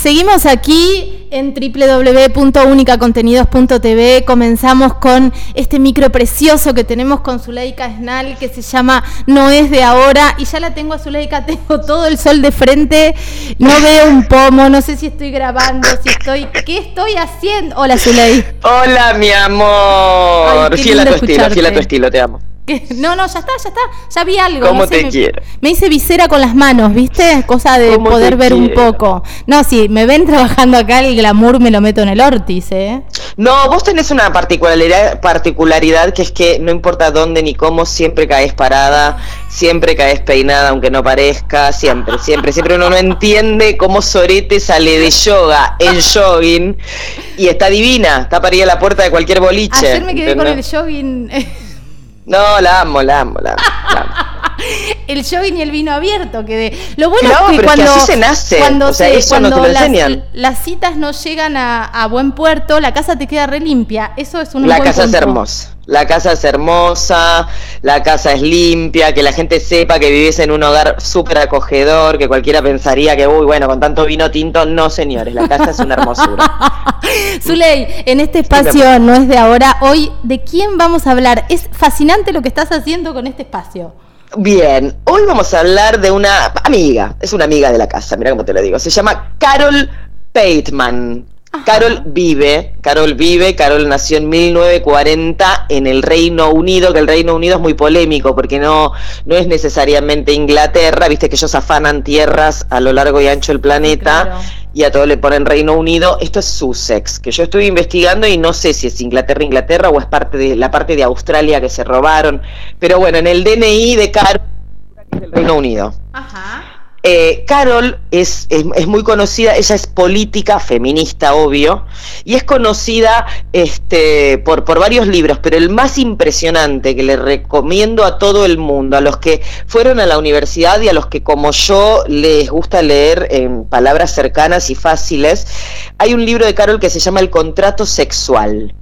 Seguimos aquí en www.unicacontenidos.tv. Comenzamos con este micro precioso que tenemos con Zuleika Snal que se llama No es de ahora. Y ya la tengo a Zuleika, tengo todo el sol de frente, no veo un pomo, no sé si estoy grabando, si estoy. ¿Qué estoy haciendo? Hola Zuleika. Hola mi amor. fiel a tu estilo, fiel a tu estilo, te amo. No, no, ya está, ya está. Ya vi algo. ¿Cómo te me, quiero? Me hice visera con las manos, ¿viste? Cosa de poder ver un poco. No, si me ven trabajando acá, el glamour me lo meto en el órtice, ¿eh? No, vos tenés una particularidad, particularidad que es que no importa dónde ni cómo, siempre caes parada, siempre caes peinada, aunque no parezca, siempre, siempre, siempre uno no entiende cómo Sorete sale de yoga en jogging y está divina, está para ir a la puerta de cualquier boliche. Ayer me quedé con el jogging. No, la amo, la amo, la amo. el jogging y el vino abierto, que de... Lo bueno es que cuando, así se nace, cuando, las, citas no llegan a, buen puerto, la casa te queda re limpia. Eso es un La casa es hermosa. La casa es hermosa, la casa es limpia, que la gente sepa que vives en un hogar súper acogedor, que cualquiera pensaría que, uy, bueno, con tanto vino tinto, no señores, la casa es una hermosura. Zuley, en este espacio no es de ahora, hoy, ¿de quién vamos a hablar? Es fascinante lo que estás haciendo con este espacio. Bien, hoy vamos a hablar de una amiga, es una amiga de la casa, mira cómo te lo digo, se llama Carol Pateman. Carol vive, Carol vive, Carol nació en 1940 en el Reino Unido, que el Reino Unido es muy polémico porque no, no es necesariamente Inglaterra, viste que ellos afanan tierras a lo largo y ancho del planeta y a todo le ponen Reino Unido. Esto es Sussex, que yo estoy investigando y no sé si es Inglaterra, Inglaterra o es parte de la parte de Australia que se robaron, pero bueno, en el DNI de Carol es el Reino Unido. Ajá. Eh, Carol es, es, muy conocida, ella es política, feminista, obvio, y es conocida este, por, por varios libros, pero el más impresionante que le recomiendo a todo el mundo, a los que fueron a la universidad y a los que como yo les gusta leer en palabras cercanas y fáciles, hay un libro de Carol que se llama El contrato sexual.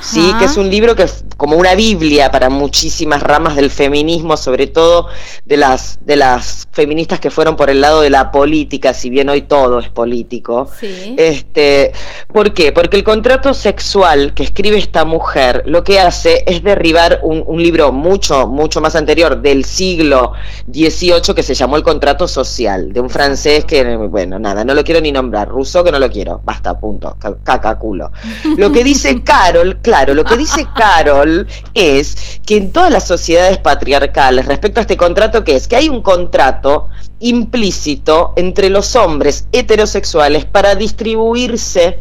Sí, que es un libro que es como una biblia para muchísimas ramas del feminismo, sobre todo de las de las feministas que fueron por el lado de la política, si bien hoy todo es político. Sí. Este, ¿por qué? Porque el contrato sexual que escribe esta mujer lo que hace es derribar un, un libro mucho mucho más anterior del siglo XVIII que se llamó el contrato social de un francés que bueno nada no lo quiero ni nombrar, ruso que no lo quiero, basta punto, caca culo. Lo que dice Carol claro, lo que dice Carol es que en todas las sociedades patriarcales, respecto a este contrato, que es que hay un contrato implícito entre los hombres heterosexuales para distribuirse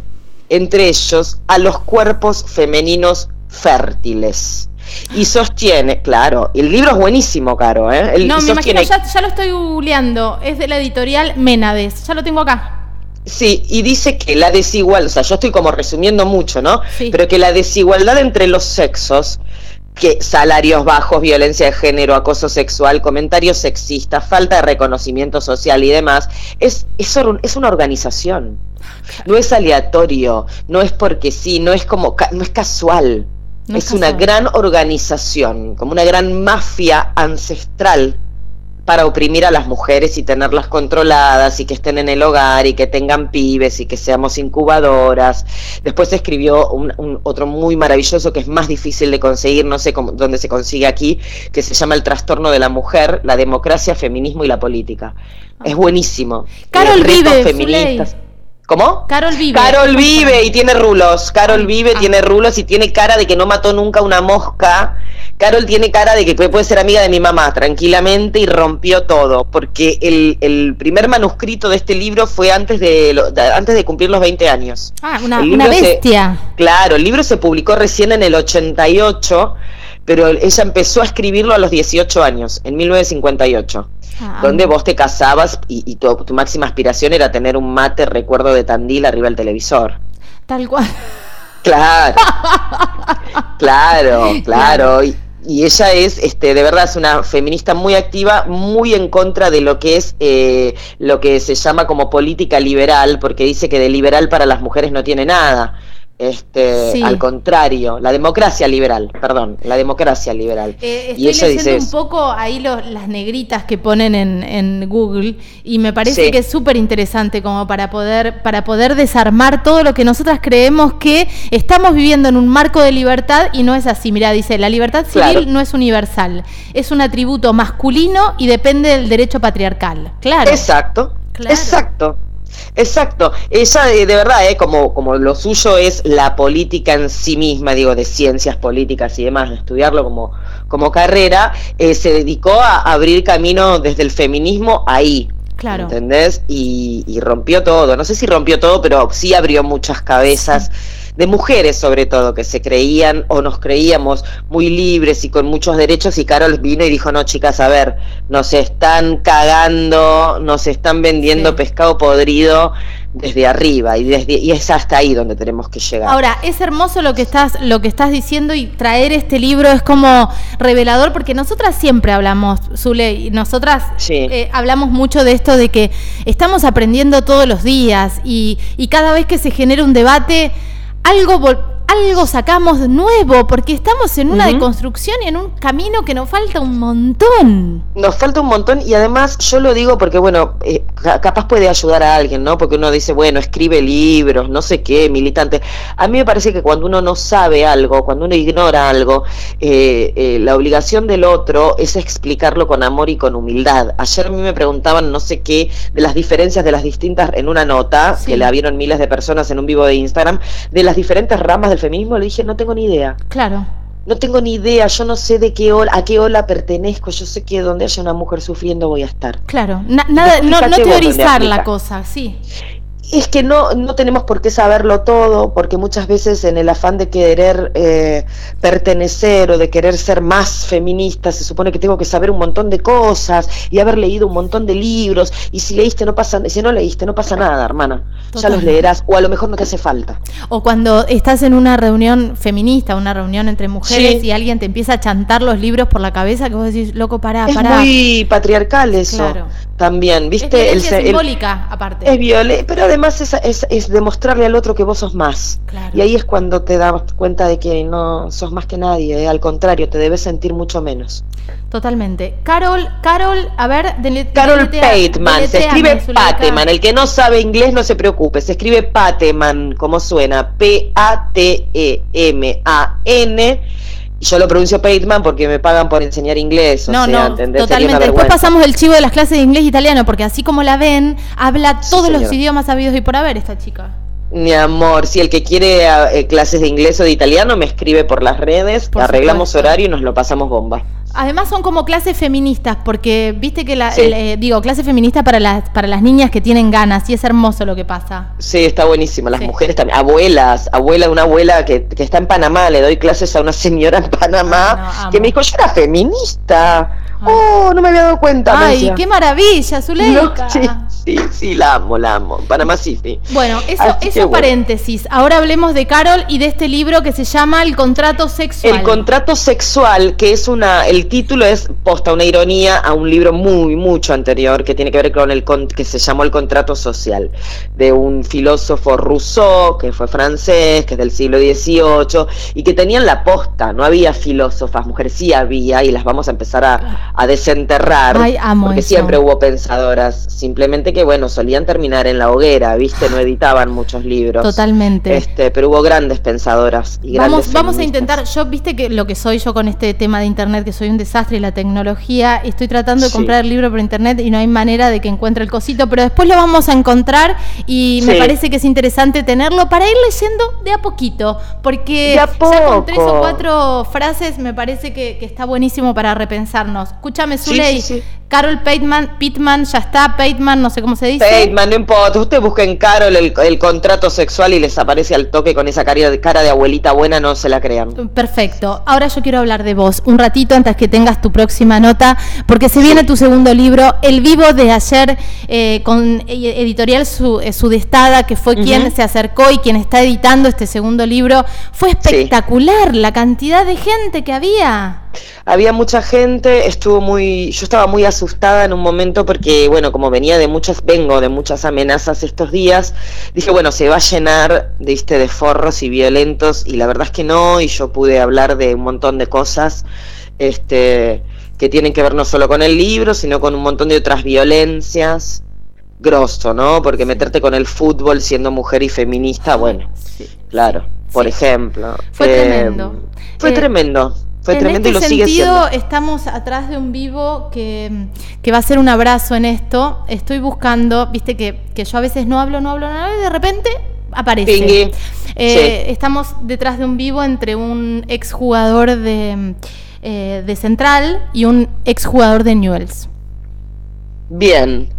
entre ellos a los cuerpos femeninos fértiles. Y sostiene, claro, el libro es buenísimo, Caro, ¿eh? no, me imagino, ya, ya, lo estoy googleando, es de la editorial Menades, ya lo tengo acá. Sí, y dice que la desigualdad, o sea, yo estoy como resumiendo mucho, ¿no? Pero que la desigualdad entre los sexos, que salarios bajos, violencia de género, acoso sexual, comentarios sexistas, falta de reconocimiento social y demás, es, es, es una organización. No es aleatorio, no es porque sí, no es como, no es casual. es una gran organización, como una gran mafia ancestral para oprimir a las mujeres y tenerlas controladas y que estén en el hogar y que tengan pibes y que seamos incubadoras. Después escribió un, otro muy maravilloso que es más difícil de conseguir, no sé cómo, dónde se consigue aquí, que se llama El trastorno de la mujer, la democracia, feminismo y la política. Es buenísimo. Carol vive, feministas. ¿Cómo? Carol vive. Carol vive y tiene rulos. Carol vive, ah. tiene rulos y tiene cara de que no mató nunca una mosca Carol tiene cara de que puede ser amiga de mi mamá tranquilamente y rompió todo, porque el, primer manuscrito de este libro fue antes de, antes de cumplir los 20 años. Ah, una, bestia. claro, el libro se publicó recién en el 88, pero ella empezó a escribirlo a los 18 años, en 1958. Ah. donde vos te casabas y, tu, tu máxima aspiración era tener un mate recuerdo de Tandil arriba del televisor. Tal cual. Claro, claro, claro. Y, y ella es, este, de verdad, es una feminista muy activa, muy en contra de lo que es eh, lo que se llama como política liberal, porque dice que de liberal para las mujeres no tiene nada Este, al contrario, la democracia liberal, perdón, la democracia liberal. Eh, estoy y ella leyendo un poco ahí las negritas que ponen en, Google y me parece que es súper interesante como para poder, para poder desarmar todo lo que nosotras creemos que estamos viviendo en un marco de libertad y no es así. Mira, dice, la libertad civil no es universal, es un atributo masculino y depende del derecho patriarcal. Claro. Exacto. Exacto. Exacto, ella eh, de, verdad, eh, como, como lo suyo es la política en sí misma, digo, de ciencias políticas y demás, estudiarlo como, como carrera, eh, se dedicó a abrir camino desde el feminismo ahí. Claro. ¿Entendés? Y, y, rompió todo. No sé si rompió todo, pero sí abrió muchas cabezas de mujeres sobre todo, que se creían o nos creíamos muy libres y con muchos derechos y Carol vino y dijo, no chicas, a ver, nos están cagando, nos están vendiendo pescado podrido desde arriba y desde y es hasta ahí donde tenemos que llegar. Ahora, es hermoso lo que estás lo que estás diciendo y traer este libro es como revelador porque nosotras siempre hablamos, Zule, y nosotras eh, hablamos mucho de esto de que estamos aprendiendo todos los días y, y cada vez que se genera un debate algo algo sacamos nuevo, porque estamos en una deconstrucción y en un camino que nos falta un montón. Nos falta un montón y además yo lo digo porque, bueno, eh, capaz puede ayudar a alguien, ¿no? Porque uno dice, bueno, escribe libros, no sé qué, militante. A mí me parece que cuando uno no sabe algo, cuando uno ignora algo, eh, eh, la obligación del otro es explicarlo con amor y con humildad. Ayer a mí me preguntaban no sé qué de las diferencias de las distintas, en una nota, que la vieron miles de personas en un vivo de Instagram, de las diferentes ramas del feminismo, le dije, no tengo ni idea. Claro. No tengo ni idea, yo no sé de qué ola, a qué ola pertenezco, yo sé que donde haya una mujer sufriendo voy a estar. Claro, nada, no, no teorizar la cosa, sí es que no, no tenemos por qué saberlo todo, porque muchas veces en el afán de querer eh, pertenecer o de querer ser más feminista, se supone que tengo que saber un montón de cosas y haber leído un montón de libros, y si leíste no pasa, si no leíste no pasa nada, hermana, ya los leerás, o a lo mejor no te hace falta. O cuando estás en una reunión feminista, una reunión entre mujeres, y alguien te empieza a chantar los libros por la cabeza, que vos decís, loco, pará, pará. Es muy patriarcal eso. Claro. También, ¿viste? Es simbólica, aparte. Es violenta, pero además es, es, demostrarle al otro que vos sos más. Y ahí es cuando te das cuenta de que no sos más que nadie, ¿eh? al contrario, te debes sentir mucho menos. Totalmente. Carol, Carol, a ver, Carol Pateman, se escribe Pateman, el que no sabe inglés no se preocupe, se escribe Pateman, como suena, P-A-T-E-M-A-N yo lo pronuncio Pateman porque me pagan por enseñar inglés. no, no, totalmente. Después pasamos el chivo de las clases de inglés e italiano, porque así como la ven, habla todos los idiomas habidos y por haber esta chica. Mi amor, si el que quiere eh, clases de inglés o de italiano me escribe por las redes, arreglamos horario y nos lo pasamos bomba. Además son como clases feministas, porque viste que la, eh, digo, clase feminista para las, para las niñas que tienen ganas, y es hermoso lo que pasa. Sí, está buenísimo. Las mujeres también, abuelas, abuela, una abuela que, está en Panamá, le doy clases a una señora en Panamá, ah, que me dijo, yo era feminista. Oh, no me había dado cuenta. Ay, qué maravilla, Zuleika. sí, sí, sí, la amo, la amo. Panamá City. Bueno, eso, eso paréntesis. Ahora hablemos de Carol y de este libro que se llama El contrato sexual. El contrato sexual, que es una, el título es posta una ironía a un libro muy, mucho anterior que tiene que ver con el que se llamó El contrato social, de un filósofo Rousseau, que fue francés, que es del siglo XVIII, y que tenían la posta, no había filósofas, mujeres sí había, y las vamos a empezar a a desenterrar, porque siempre hubo pensadoras, simplemente que bueno, solían terminar en la hoguera, ¿viste? No editaban muchos libros. Totalmente. Este, pero hubo grandes pensadoras y vamos, grandes Vamos a intentar, yo viste que lo que soy yo con este tema de internet, que soy un desastre y la tecnología, estoy tratando de comprar el libro por internet y no hay manera de que encuentre el cosito, pero después lo vamos a encontrar y me parece que es interesante tenerlo para ir leyendo de a poquito, porque ya con tres o cuatro frases me parece que, que está buenísimo para repensarnos. Escúchame, Zuley. Carol Pateman, Pittman, ya está, Pateman, no sé cómo se dice. Pateman, no importa. Usted busca en Carol el, contrato sexual y les aparece al toque con esa cara de, cara de abuelita buena, no se la crean. Perfecto. Ahora yo quiero hablar de vos un ratito antes que tengas tu próxima nota, porque se viene tu segundo libro, El Vivo de ayer. Eh, con editorial eh, Sudestada, que fue quien se acercó y quien está editando este segundo libro. Fue espectacular la cantidad de gente que había. Había mucha gente, estuvo muy, yo estaba muy asustada en un momento porque, bueno, como venía de muchas, vengo de muchas amenazas estos días, dije, bueno, se va a llenar, viste, de forros y violentos, y la verdad es que no, y yo pude hablar de un montón de cosas, este, que tienen que ver no solo con el libro, sino con un montón de otras violencias. Grosso, ¿no? Porque meterte con el fútbol siendo mujer y feminista, bueno, claro, por ejemplo. Fue tremendo. Fue eh, tremendo. Fue en tremendo este y lo sigue sentido, siendo. estamos atrás de un vivo que, que, va a ser un abrazo en esto. Estoy buscando, viste que, que yo a veces no hablo, no hablo nada y de repente aparece. Eh, estamos detrás de un vivo entre un exjugador de eh, de Central y un exjugador de Newells. Bien.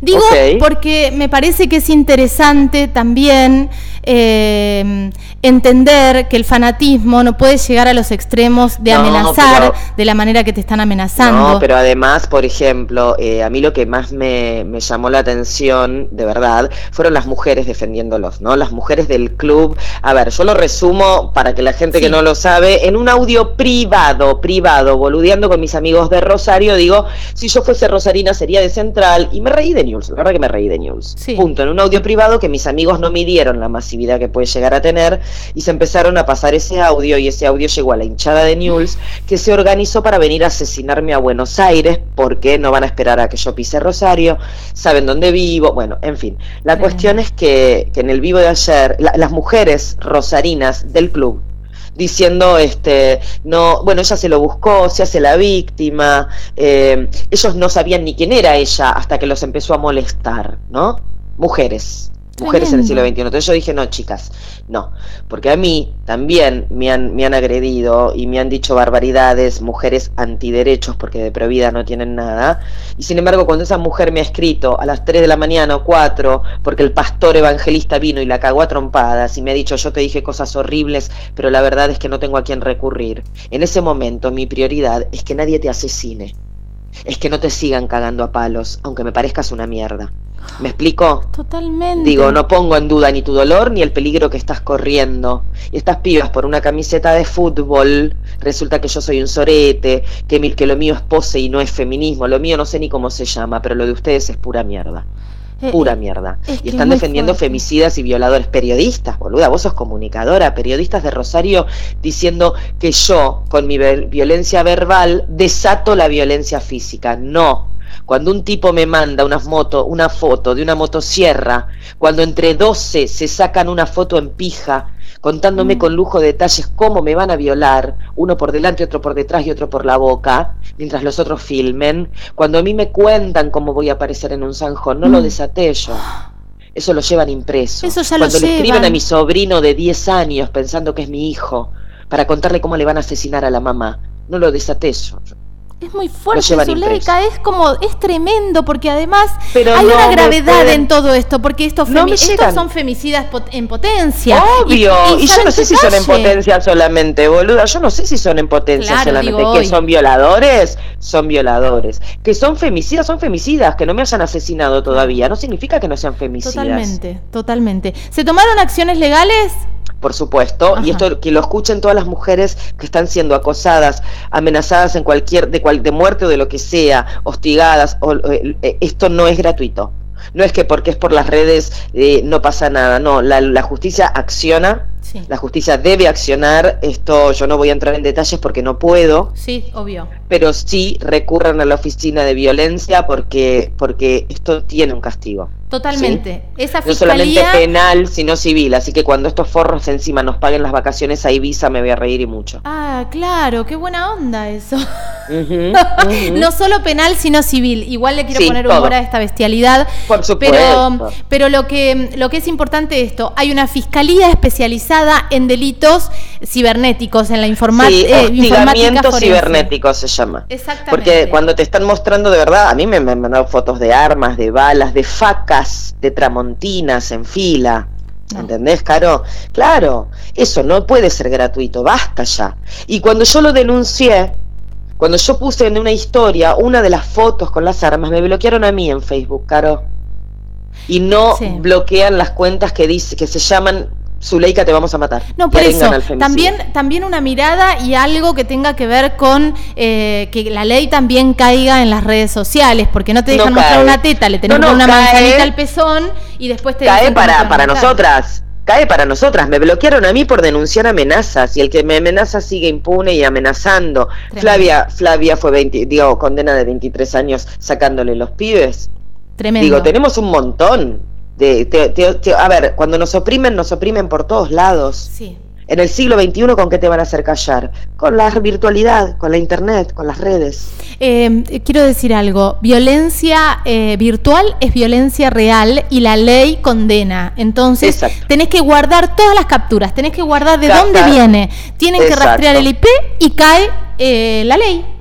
Digo porque me parece que es interesante también eh, entender que el fanatismo no puede llegar a los extremos de amenazar de la manera que te están amenazando. No, pero además, por ejemplo, eh, a mí lo que más me, llamó la atención, de verdad, fueron las mujeres defendiéndolos, ¿no? Las mujeres del club. A ver, yo lo resumo para que la gente que no lo sabe, en un audio privado, privado, boludeando con mis amigos de Rosario, digo, si yo fuese Rosarina sería de Central, y me reí de News, la verdad que me reí de News. Punto, en un audio privado que mis amigos no midieron la masividad que puede llegar a tener, y se empezaron a pasar ese audio y ese audio llegó a la hinchada de News que se organizó para venir a asesinarme a Buenos Aires porque no van a esperar a que yo pise Rosario, saben dónde vivo, bueno, en fin. La cuestión es que, en el vivo de ayer las mujeres rosarinas del club diciendo este no bueno ella se lo buscó se hace la víctima eh, ellos no sabían ni quién era ella hasta que los empezó a molestar no mujeres mujeres en el siglo XXI. Entonces yo dije, no, chicas, no, porque a mí también me han, me han agredido y me han dicho barbaridades, mujeres antiderechos, porque de provida no tienen nada. Y sin embargo, cuando esa mujer me ha escrito a las 3 de la mañana o 4, porque el pastor evangelista vino y la cagó a trompadas y me ha dicho, yo te dije cosas horribles, pero la verdad es que no tengo a quién recurrir. En ese momento mi prioridad es que nadie te asesine. Es que no te sigan cagando a palos, aunque me parezcas una mierda. ¿Me explico? Totalmente. Digo, no pongo en duda ni tu dolor ni el peligro que estás corriendo. Y estas pibas por una camiseta de fútbol, resulta que yo soy un sorete, que, que lo mío es pose y no es feminismo. Lo mío no sé ni cómo se llama, pero lo de ustedes es pura mierda. Eh, pura mierda. y están defendiendo femicidas y violadores. Periodistas, boluda, vos sos comunicadora, periodistas de Rosario diciendo que yo, con mi violencia verbal, desato la violencia física. No, cuando un tipo me manda una foto, una foto de una motosierra, cuando entre 12 se sacan una foto en pija, contándome mm. con lujo de detalles cómo me van a violar, uno por delante, otro por detrás y otro por la boca, mientras los otros filmen, cuando a mí me cuentan cómo voy a aparecer en un zanjón, no lo mm. desaté yo. Eso lo llevan impreso. Eso ya Cuando le escriben a mi sobrino de 10 años pensando que es mi hijo, para contarle cómo le van a asesinar a la mamá, no lo desaté yo. Es muy fuerte, Zuleika, es como, es tremendo, porque además hay una gravedad en todo esto, porque estos, estos son femicidas en potencia. Obvio, y, yo no sé si son en potencia solamente, boluda, yo no sé si son en potencia solamente, que son violadores, son violadores, que son femicidas, son femicidas, que no me hayan asesinado todavía, no significa que no sean femicidas. Totalmente, totalmente. ¿Se tomaron acciones legales? Por supuesto, y esto que lo escuchen todas las mujeres que están siendo acosadas, amenazadas en cualquier de, cual, de muerte o de lo que sea, hostigadas, o, eh, eh, esto no es gratuito. No es que porque es por las redes eh, no pasa nada, no, la, la justicia acciona, la justicia debe accionar, esto yo no voy a entrar en detalles porque no puedo. Sí, obvio. Pero sí recurran a la oficina de violencia porque, porque esto tiene un castigo. Totalmente. Esa No solamente penal, sino civil. Así que cuando estos forros encima nos paguen las vacaciones a Ibiza, me voy a reír y mucho. Ah, claro, qué buena onda eso. no solo penal, sino civil. Igual le quiero poner humor a esta bestialidad. Por supuesto. Pero, pero lo, que, lo que es importante esto, hay una fiscalía especializada en delitos cibernéticos, en la informática. Sí, eh, cibernético se llama. Exactamente. Porque cuando te están mostrando de verdad, a mí me han mandado fotos de armas, de balas, de facas de tramontinas en fila. ¿Entendés, Caro? Claro, eso no puede ser gratuito, basta ya. Y cuando yo lo denuncié, cuando yo puse en una historia una de las fotos con las armas, me bloquearon a mí en Facebook, Caro. y no bloquean las cuentas que dice que se llaman Zuleika te vamos a matar. No, por eso, también, también una mirada y algo que tenga que ver con eh, que la ley también caiga en las redes sociales, porque no te dejan mostrar una teta, le tenemos una manzanita al pezón y después te Cae para, para nosotras, cae para nosotras. Me bloquearon a mí por denunciar amenazas y el que me amenaza sigue impune y amenazando. Flavia, Flavia fue 20, digo, condena de 23 años sacándole los pibes. Tremendo. Digo, tenemos un montón a ver, cuando nos oprimen, nos oprimen por todos lados. Sí. En el siglo XXI, ¿con qué te van a hacer callar? Con la virtualidad, con la internet, con las redes. Em, quiero decir algo. Violencia eh, virtual es violencia real y la ley condena. Entonces, tenés que guardar todas las capturas, tenés que guardar de dónde viene. Tienen que rastrear el IP y cae eh, la ley.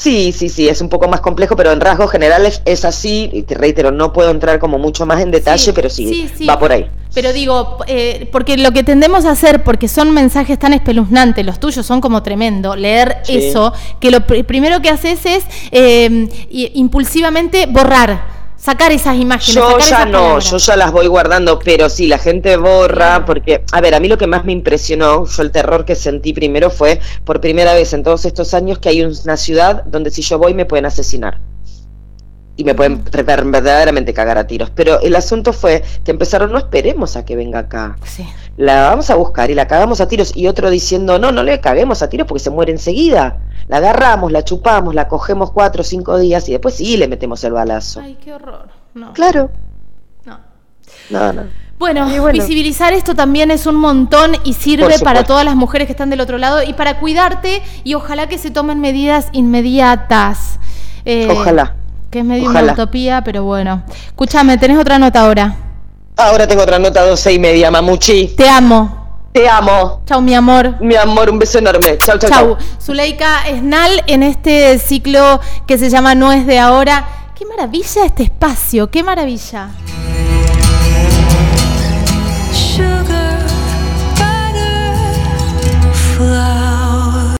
Sí, sí, sí, es un poco más complejo, pero en rasgos generales es así, y te reitero, no puedo entrar como mucho más en detalle, pero sí, va por ahí. Pero digo, eh, porque lo que tendemos a hacer, porque son mensajes tan espeluznantes, los tuyos son como tremendo, leer eso, que lo primero que haces es eh, impulsivamente borrar sacar esas imágenes. Yo ya no, yo ya las voy guardando, pero sí, la gente borra, porque, a ver, a mí lo que más me impresionó, yo el terror que sentí primero fue por primera vez en todos estos años que hay una ciudad donde si yo voy me pueden asesinar. Y me pueden verdaderamente cagar a tiros. Pero el asunto fue que empezaron, no esperemos a que venga acá. La vamos a buscar y la cagamos a tiros. Y otro diciendo, no, no le caguemos a tiros porque se muere enseguida la agarramos, la chupamos, la cogemos cuatro o cinco días y después sí le metemos el balazo. Ay, qué horror. No. Claro. No. No, no. Bueno, visibilizar esto también es un montón y sirve para todas las mujeres que están del otro lado y para cuidarte y ojalá que se tomen medidas inmediatas. Eh, ojalá. Que es medio una utopía, pero bueno. Escúchame, ¿tenés otra nota ahora? Ahora tengo otra nota, doce y media, mamuchi. Te amo. Te amo. Chau, mi amor. Mi amor, un beso enorme. Chau, chau, chau. Zuleika Esnal en este ciclo que se llama No es de ahora. Qué maravilla este espacio, qué maravilla.